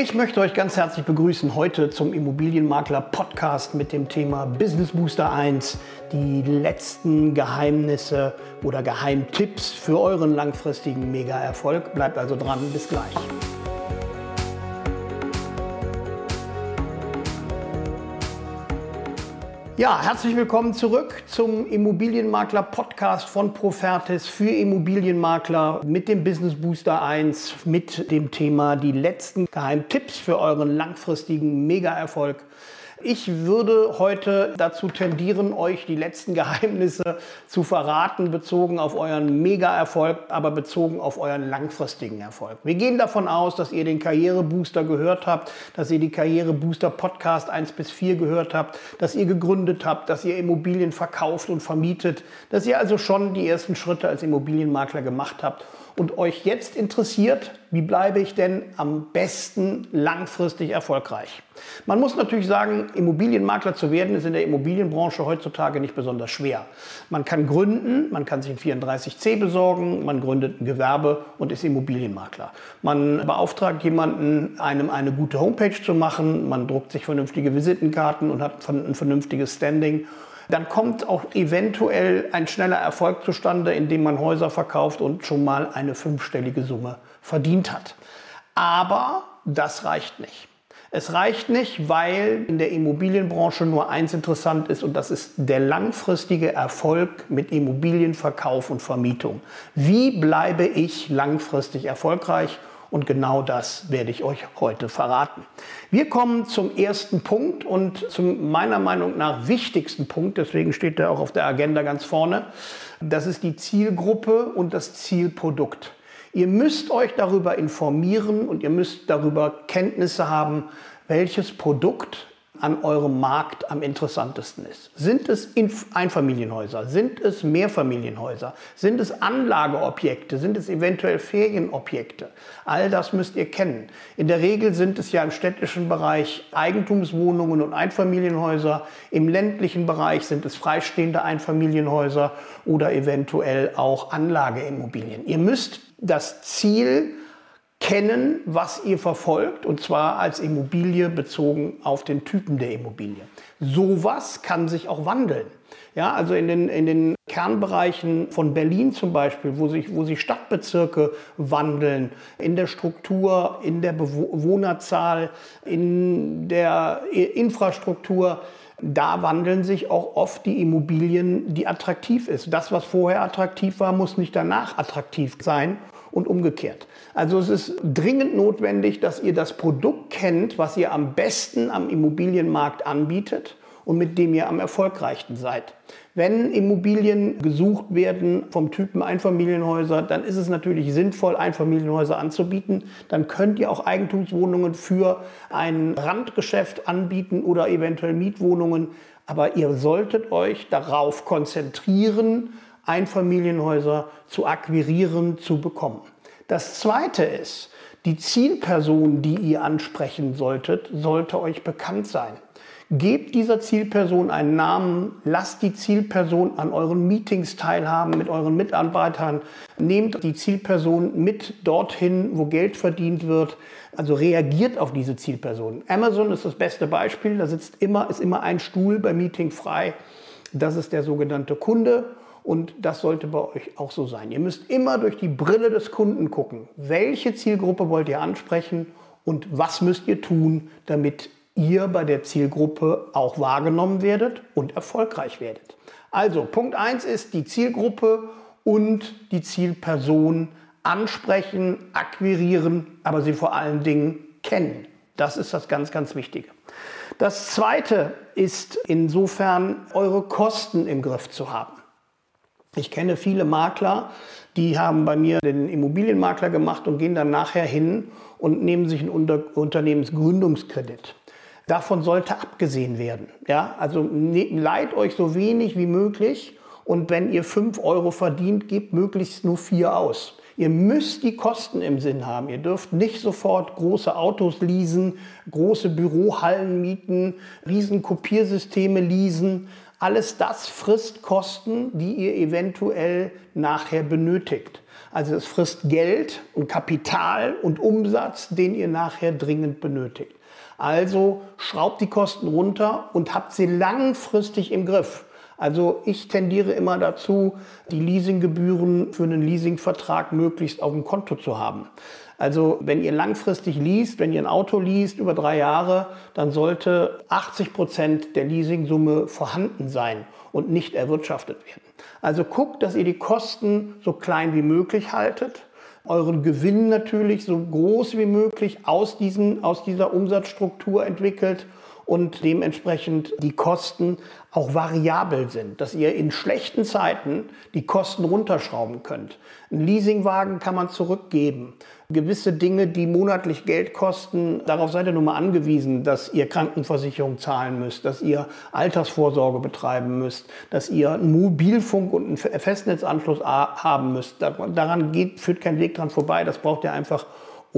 Ich möchte euch ganz herzlich begrüßen heute zum Immobilienmakler Podcast mit dem Thema Business Booster 1, die letzten Geheimnisse oder Geheimtipps für euren langfristigen Mega-Erfolg. Bleibt also dran, bis gleich. Ja, herzlich willkommen zurück zum Immobilienmakler Podcast von Profertis für Immobilienmakler mit dem Business Booster 1 mit dem Thema die letzten Geheimtipps für euren langfristigen Mega-Erfolg ich würde heute dazu tendieren, euch die letzten Geheimnisse zu verraten, bezogen auf euren Mega-Erfolg, aber bezogen auf euren langfristigen Erfolg. Wir gehen davon aus, dass ihr den Karrierebooster gehört habt, dass ihr die Karrierebooster Podcast 1 bis 4 gehört habt, dass ihr gegründet habt, dass ihr Immobilien verkauft und vermietet, dass ihr also schon die ersten Schritte als Immobilienmakler gemacht habt und euch jetzt interessiert, wie bleibe ich denn am besten langfristig erfolgreich? Man muss natürlich sagen, Immobilienmakler zu werden ist in der Immobilienbranche heutzutage nicht besonders schwer. Man kann gründen, man kann sich ein 34c besorgen, man gründet ein Gewerbe und ist Immobilienmakler. Man beauftragt jemanden, einem eine gute Homepage zu machen, man druckt sich vernünftige Visitenkarten und hat ein vernünftiges Standing dann kommt auch eventuell ein schneller Erfolg zustande, indem man Häuser verkauft und schon mal eine fünfstellige Summe verdient hat. Aber das reicht nicht. Es reicht nicht, weil in der Immobilienbranche nur eins interessant ist und das ist der langfristige Erfolg mit Immobilienverkauf und Vermietung. Wie bleibe ich langfristig erfolgreich? Und genau das werde ich euch heute verraten. Wir kommen zum ersten Punkt und zum meiner Meinung nach wichtigsten Punkt, deswegen steht er auch auf der Agenda ganz vorne. Das ist die Zielgruppe und das Zielprodukt. Ihr müsst euch darüber informieren und ihr müsst darüber Kenntnisse haben, welches Produkt an eurem Markt am interessantesten ist. Sind es Einfamilienhäuser? Sind es Mehrfamilienhäuser? Sind es Anlageobjekte? Sind es eventuell Ferienobjekte? All das müsst ihr kennen. In der Regel sind es ja im städtischen Bereich Eigentumswohnungen und Einfamilienhäuser. Im ländlichen Bereich sind es freistehende Einfamilienhäuser oder eventuell auch Anlageimmobilien. Ihr müsst das Ziel kennen, was ihr verfolgt, und zwar als Immobilie bezogen auf den Typen der Immobilie. Sowas kann sich auch wandeln. Ja, also in den, in den Kernbereichen von Berlin zum Beispiel, wo sich, wo sich Stadtbezirke wandeln, in der Struktur, in der Bewohnerzahl, in der Infrastruktur, da wandeln sich auch oft die Immobilien, die attraktiv ist. Das, was vorher attraktiv war, muss nicht danach attraktiv sein und umgekehrt. Also es ist dringend notwendig, dass ihr das Produkt kennt, was ihr am besten am Immobilienmarkt anbietet und mit dem ihr am erfolgreichsten seid. Wenn Immobilien gesucht werden vom Typen Einfamilienhäuser, dann ist es natürlich sinnvoll, Einfamilienhäuser anzubieten. Dann könnt ihr auch Eigentumswohnungen für ein Randgeschäft anbieten oder eventuell Mietwohnungen. Aber ihr solltet euch darauf konzentrieren, Einfamilienhäuser zu akquirieren, zu bekommen. Das Zweite ist, die Zielperson, die ihr ansprechen solltet, sollte euch bekannt sein. Gebt dieser Zielperson einen Namen, lasst die Zielperson an euren Meetings teilhaben mit euren Mitarbeitern, nehmt die Zielperson mit dorthin, wo Geld verdient wird. Also reagiert auf diese Zielperson. Amazon ist das beste Beispiel, da sitzt immer, ist immer ein Stuhl beim Meeting frei. Das ist der sogenannte Kunde. Und das sollte bei euch auch so sein. Ihr müsst immer durch die Brille des Kunden gucken. Welche Zielgruppe wollt ihr ansprechen und was müsst ihr tun, damit ihr bei der Zielgruppe auch wahrgenommen werdet und erfolgreich werdet. Also Punkt 1 ist die Zielgruppe und die Zielperson ansprechen, akquirieren, aber sie vor allen Dingen kennen. Das ist das ganz, ganz Wichtige. Das Zweite ist insofern, eure Kosten im Griff zu haben. Ich kenne viele Makler, die haben bei mir den Immobilienmakler gemacht und gehen dann nachher hin und nehmen sich einen Unter Unternehmensgründungskredit. Davon sollte abgesehen werden. Ja, also ne, leiht euch so wenig wie möglich und wenn ihr 5 Euro verdient, gebt möglichst nur 4 aus. Ihr müsst die Kosten im Sinn haben. Ihr dürft nicht sofort große Autos leasen, große Bürohallen mieten, riesen Kopiersysteme leasen. Alles das frisst Kosten, die ihr eventuell nachher benötigt. Also es frisst Geld und Kapital und Umsatz, den ihr nachher dringend benötigt. Also schraubt die Kosten runter und habt sie langfristig im Griff. Also ich tendiere immer dazu, die Leasinggebühren für einen Leasingvertrag möglichst auf dem Konto zu haben. Also wenn ihr langfristig liest, wenn ihr ein Auto liest über drei Jahre, dann sollte 80 Prozent der Leasingsumme vorhanden sein und nicht erwirtschaftet werden. Also guckt, dass ihr die Kosten so klein wie möglich haltet euren Gewinn natürlich so groß wie möglich aus, diesen, aus dieser Umsatzstruktur entwickelt und dementsprechend die Kosten auch variabel sind, dass ihr in schlechten Zeiten die Kosten runterschrauben könnt. Ein Leasingwagen kann man zurückgeben. Gewisse Dinge, die monatlich Geld kosten, darauf seid ihr nun mal angewiesen, dass ihr Krankenversicherung zahlen müsst, dass ihr Altersvorsorge betreiben müsst, dass ihr einen Mobilfunk und einen Festnetzanschluss haben müsst. Daran geht, führt kein Weg dran vorbei. Das braucht ihr einfach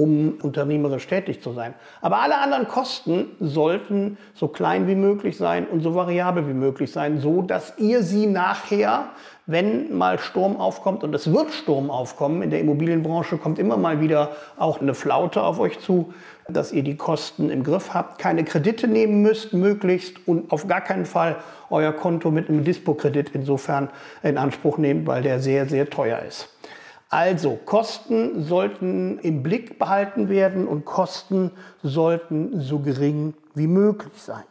um unternehmerisch tätig zu sein. Aber alle anderen Kosten sollten so klein wie möglich sein und so variabel wie möglich sein, so dass ihr sie nachher, wenn mal Sturm aufkommt und es wird Sturm aufkommen, in der Immobilienbranche kommt immer mal wieder auch eine Flaute auf euch zu, dass ihr die Kosten im Griff habt, keine Kredite nehmen müsst, möglichst und auf gar keinen Fall euer Konto mit einem Dispo-Kredit insofern in Anspruch nehmt, weil der sehr, sehr teuer ist. Also Kosten sollten im Blick behalten werden und Kosten sollten so gering wie möglich sein.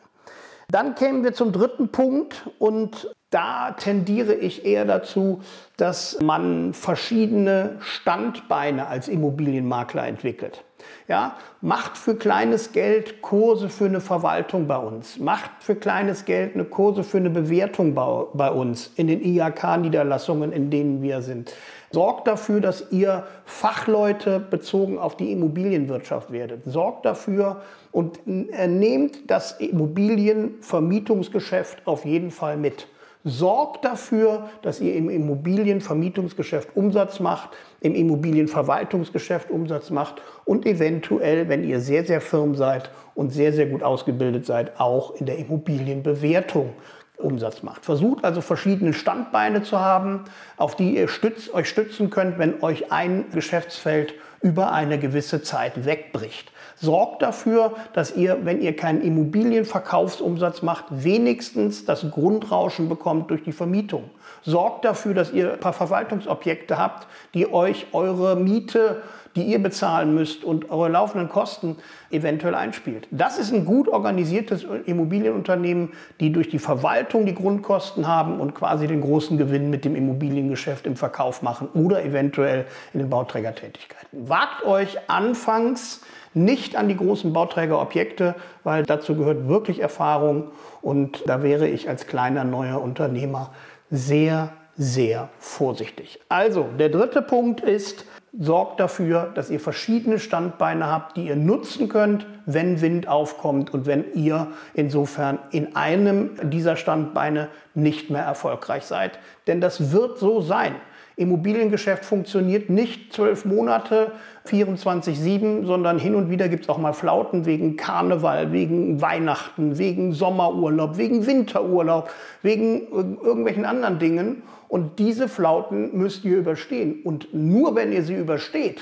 Dann kämen wir zum dritten Punkt und da tendiere ich eher dazu, dass man verschiedene Standbeine als Immobilienmakler entwickelt. Ja, macht für kleines Geld Kurse für eine Verwaltung bei uns. Macht für kleines Geld eine Kurse für eine Bewertung bei uns in den IHK-Niederlassungen, in denen wir sind. Sorgt dafür, dass ihr Fachleute bezogen auf die Immobilienwirtschaft werdet. Sorgt dafür und nehmt das Immobilienvermietungsgeschäft auf jeden Fall mit. Sorgt dafür, dass ihr im Immobilienvermietungsgeschäft Umsatz macht, im Immobilienverwaltungsgeschäft Umsatz macht und eventuell, wenn ihr sehr, sehr firm seid und sehr, sehr gut ausgebildet seid, auch in der Immobilienbewertung Umsatz macht. Versucht also verschiedene Standbeine zu haben, auf die ihr stützt, euch stützen könnt, wenn euch ein Geschäftsfeld über eine gewisse Zeit wegbricht. Sorgt dafür, dass ihr, wenn ihr keinen Immobilienverkaufsumsatz macht, wenigstens das Grundrauschen bekommt durch die Vermietung. Sorgt dafür, dass ihr ein paar Verwaltungsobjekte habt, die euch eure Miete die ihr bezahlen müsst und eure laufenden Kosten eventuell einspielt. Das ist ein gut organisiertes Immobilienunternehmen, die durch die Verwaltung die Grundkosten haben und quasi den großen Gewinn mit dem Immobiliengeschäft im Verkauf machen oder eventuell in den Bauträgertätigkeiten. Wagt euch anfangs nicht an die großen Bauträgerobjekte, weil dazu gehört wirklich Erfahrung und da wäre ich als kleiner neuer Unternehmer sehr, sehr vorsichtig. Also, der dritte Punkt ist, sorgt dafür, dass ihr verschiedene Standbeine habt, die ihr nutzen könnt, wenn Wind aufkommt und wenn ihr insofern in einem dieser Standbeine nicht mehr erfolgreich seid. Denn das wird so sein. Immobiliengeschäft funktioniert nicht zwölf Monate, 24-7, sondern hin und wieder gibt es auch mal Flauten wegen Karneval, wegen Weihnachten, wegen Sommerurlaub, wegen Winterurlaub, wegen irgendwelchen anderen Dingen. Und diese Flauten müsst ihr überstehen. Und nur wenn ihr sie übersteht,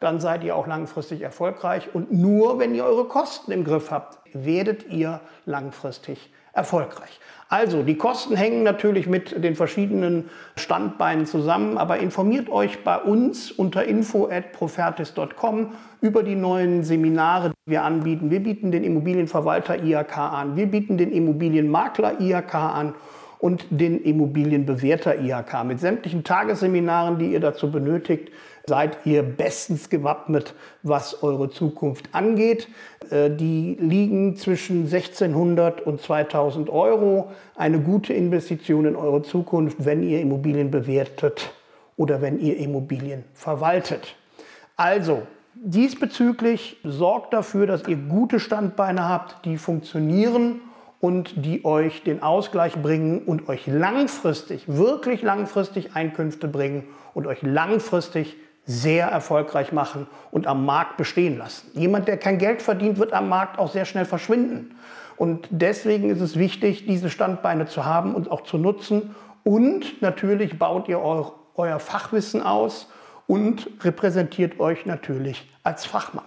dann seid ihr auch langfristig erfolgreich. Und nur wenn ihr eure Kosten im Griff habt, werdet ihr langfristig erfolgreich. Also, die Kosten hängen natürlich mit den verschiedenen Standbeinen zusammen, aber informiert euch bei uns unter info@profertis.com über die neuen Seminare, die wir anbieten. Wir bieten den Immobilienverwalter IHK an, wir bieten den Immobilienmakler IHK an und den Immobilienbewerter IHK. Mit sämtlichen Tagesseminaren, die ihr dazu benötigt, seid ihr bestens gewappnet, was eure Zukunft angeht. Äh, die liegen zwischen 1600 und 2000 Euro. Eine gute Investition in eure Zukunft, wenn ihr Immobilien bewertet oder wenn ihr Immobilien verwaltet. Also, diesbezüglich sorgt dafür, dass ihr gute Standbeine habt, die funktionieren und die euch den Ausgleich bringen und euch langfristig, wirklich langfristig Einkünfte bringen und euch langfristig sehr erfolgreich machen und am Markt bestehen lassen. Jemand, der kein Geld verdient, wird am Markt auch sehr schnell verschwinden. Und deswegen ist es wichtig, diese Standbeine zu haben und auch zu nutzen. Und natürlich baut ihr euer Fachwissen aus und repräsentiert euch natürlich als Fachmann.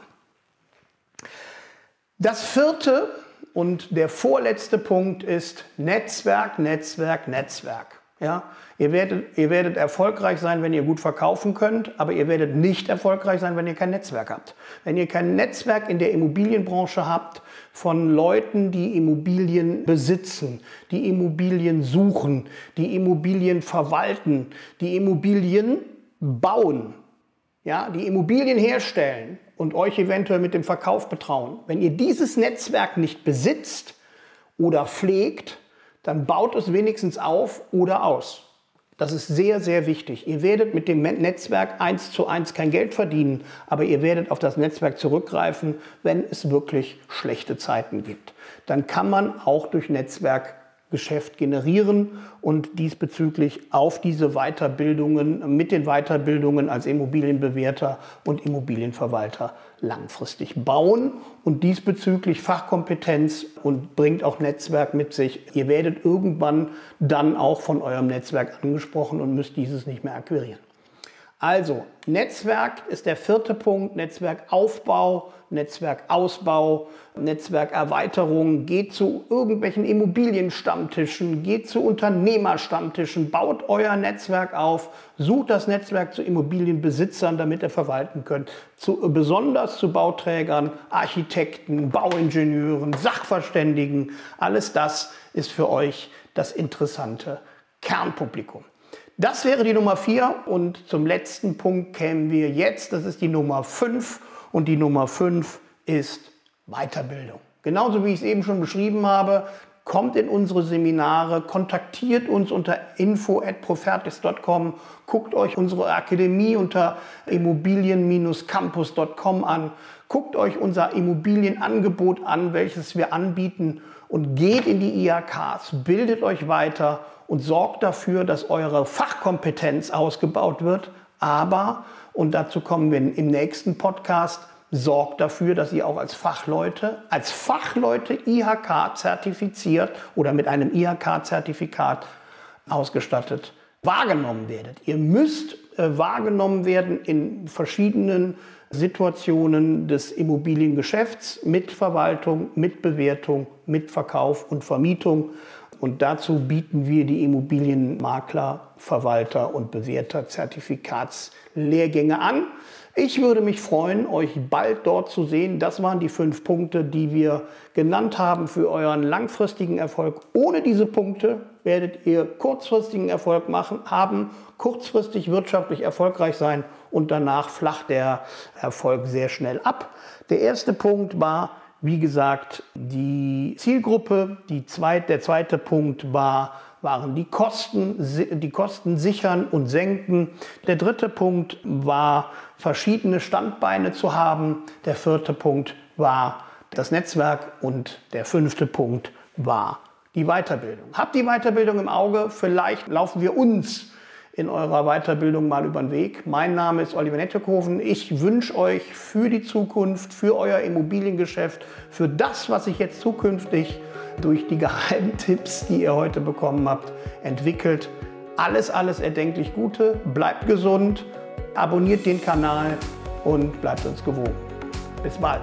Das vierte und der vorletzte Punkt ist Netzwerk, Netzwerk, Netzwerk. Ja, ihr, werdet, ihr werdet erfolgreich sein, wenn ihr gut verkaufen könnt, aber ihr werdet nicht erfolgreich sein, wenn ihr kein Netzwerk habt. Wenn ihr kein Netzwerk in der Immobilienbranche habt von Leuten, die Immobilien besitzen, die Immobilien suchen, die Immobilien verwalten, die Immobilien bauen, ja, die Immobilien herstellen und euch eventuell mit dem Verkauf betrauen. Wenn ihr dieses Netzwerk nicht besitzt oder pflegt, dann baut es wenigstens auf oder aus. Das ist sehr, sehr wichtig. Ihr werdet mit dem Netzwerk eins zu eins kein Geld verdienen, aber ihr werdet auf das Netzwerk zurückgreifen, wenn es wirklich schlechte Zeiten gibt. Dann kann man auch durch Netzwerk Geschäft generieren und diesbezüglich auf diese Weiterbildungen mit den Weiterbildungen als Immobilienbewerter und Immobilienverwalter langfristig bauen und diesbezüglich Fachkompetenz und bringt auch Netzwerk mit sich. Ihr werdet irgendwann dann auch von eurem Netzwerk angesprochen und müsst dieses nicht mehr akquirieren. Also, Netzwerk ist der vierte Punkt, Netzwerkaufbau, Netzwerkausbau, Netzwerkerweiterung. Geht zu irgendwelchen Immobilienstammtischen, geht zu Unternehmerstammtischen, baut euer Netzwerk auf, sucht das Netzwerk zu Immobilienbesitzern, damit ihr verwalten könnt, zu, besonders zu Bauträgern, Architekten, Bauingenieuren, Sachverständigen. Alles das ist für euch das interessante Kernpublikum. Das wäre die Nummer 4 und zum letzten Punkt kämen wir jetzt. Das ist die Nummer 5 und die Nummer 5 ist Weiterbildung. Genauso wie ich es eben schon beschrieben habe, kommt in unsere Seminare, kontaktiert uns unter info@profertis.com, guckt euch unsere Akademie unter immobilien-campus.com an, guckt euch unser Immobilienangebot an, welches wir anbieten und geht in die IHKs, bildet euch weiter und sorgt dafür, dass eure Fachkompetenz ausgebaut wird. Aber, und dazu kommen wir im nächsten Podcast, sorgt dafür, dass ihr auch als Fachleute, als Fachleute IHK zertifiziert oder mit einem IHK-Zertifikat ausgestattet wahrgenommen werdet. Ihr müsst äh, wahrgenommen werden in verschiedenen Situationen des Immobiliengeschäfts mit Verwaltung, mit Bewertung, mit Verkauf und Vermietung. Und dazu bieten wir die Immobilienmakler, Verwalter und Bewerter Zertifikatslehrgänge an. Ich würde mich freuen, euch bald dort zu sehen. Das waren die fünf Punkte, die wir genannt haben für euren langfristigen Erfolg. Ohne diese Punkte werdet ihr kurzfristigen Erfolg machen, haben, kurzfristig wirtschaftlich erfolgreich sein und danach flacht der Erfolg sehr schnell ab. Der erste Punkt war, wie gesagt, die Zielgruppe. Die zweit, der zweite Punkt war, waren die Kosten, die Kosten sichern und senken. Der dritte Punkt war, verschiedene Standbeine zu haben. Der vierte Punkt war das Netzwerk und der fünfte Punkt war die Weiterbildung. Habt die Weiterbildung im Auge, vielleicht laufen wir uns in eurer Weiterbildung mal über den Weg. Mein Name ist Oliver Nettekoven. Ich wünsche euch für die Zukunft, für euer Immobiliengeschäft, für das, was sich jetzt zukünftig durch die Geheimtipps, die ihr heute bekommen habt, entwickelt. Alles, alles erdenklich Gute. Bleibt gesund, abonniert den Kanal und bleibt uns gewogen. Bis bald.